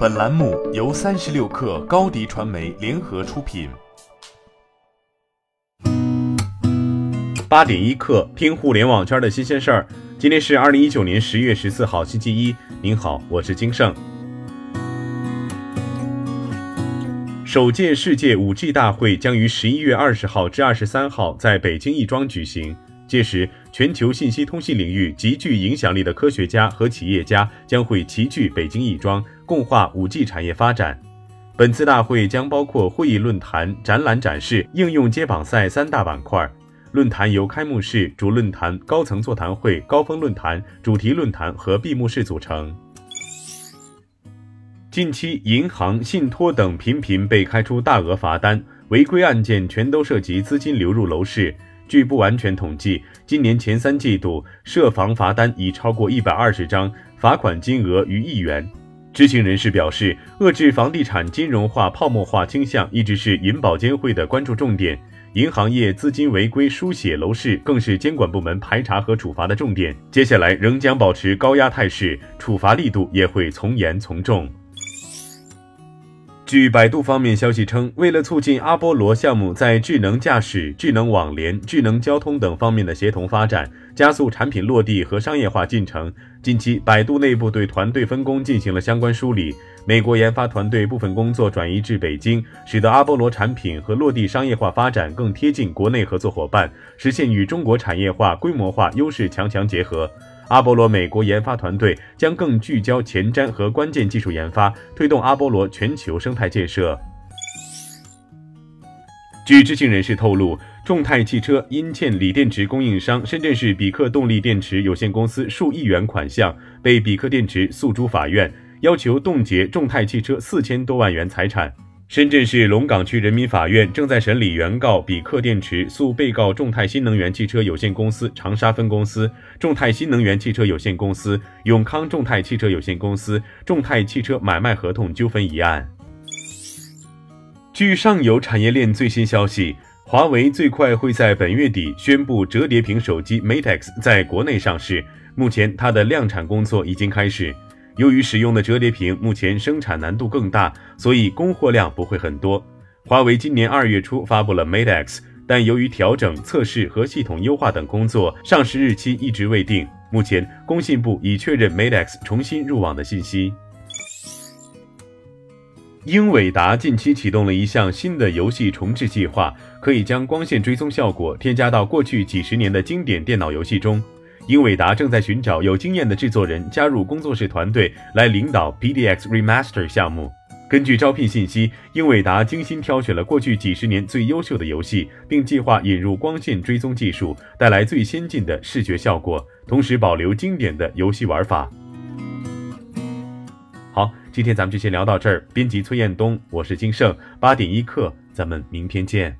本栏目由三十六氪高低传媒联合出品。八点一刻，听互联网圈的新鲜事儿。今天是二零一九年十月十四号，星期一。您好，我是金盛。首届世界五 G 大会将于十一月二十号至二十三号在北京亦庄举行。届时，全球信息通信领域极具影响力的科学家和企业家将会齐聚北京亦庄，共话五 G 产业发展。本次大会将包括会议论坛、展览展示、应用接榜赛三大板块。论坛由开幕式、主论坛、高层座谈会、高峰论坛、主题论坛和闭幕式组成。近期，银行、信托等频频被开出大额罚单，违规案件全都涉及资金流入楼市。据不完全统计，今年前三季度涉房罚单已超过一百二十张，罚款金额逾亿元。知情人士表示，遏制房地产金融化、泡沫化倾向一直是银保监会的关注重点，银行业资金违规书写楼市更是监管部门排查和处罚的重点。接下来仍将保持高压态势，处罚力度也会从严从重。据百度方面消息称，为了促进阿波罗项目在智能驾驶、智能网联、智能交通等方面的协同发展，加速产品落地和商业化进程，近期百度内部对团队分工进行了相关梳理。美国研发团队部分工作转移至北京，使得阿波罗产品和落地商业化发展更贴近国内合作伙伴，实现与中国产业化、规模化优势强强结合。阿波罗美国研发团队将更聚焦前瞻和关键技术研发，推动阿波罗全球生态建设。据知情人士透露，众泰汽车因欠锂电池供应商深圳市比克动力电池有限公司数亿元款项，被比克电池诉诸法院，要求冻结众泰汽车四千多万元财产。深圳市龙岗区人民法院正在审理原告比克电池诉被告众泰新能源汽车有限公司长沙分公司、众泰新能源汽车有限公司、永康众泰汽车有限公司众泰汽车买卖合同纠纷一案。据上游产业链最新消息，华为最快会在本月底宣布折叠屏手机 Mate X 在国内上市，目前它的量产工作已经开始。由于使用的折叠屏目前生产难度更大，所以供货量不会很多。华为今年二月初发布了 Mate X，但由于调整、测试和系统优化等工作，上市日期一直未定。目前，工信部已确认 Mate X 重新入网的信息。英伟达近期启动了一项新的游戏重置计划，可以将光线追踪效果添加到过去几十年的经典电脑游戏中。英伟达正在寻找有经验的制作人加入工作室团队来领导 PDX Remaster 项目。根据招聘信息，英伟达精心挑选了过去几十年最优秀的游戏，并计划引入光线追踪技术，带来最先进的视觉效果，同时保留经典的游戏玩法。好，今天咱们就先聊到这儿。编辑崔彦东，我是金盛，八点一刻，咱们明天见。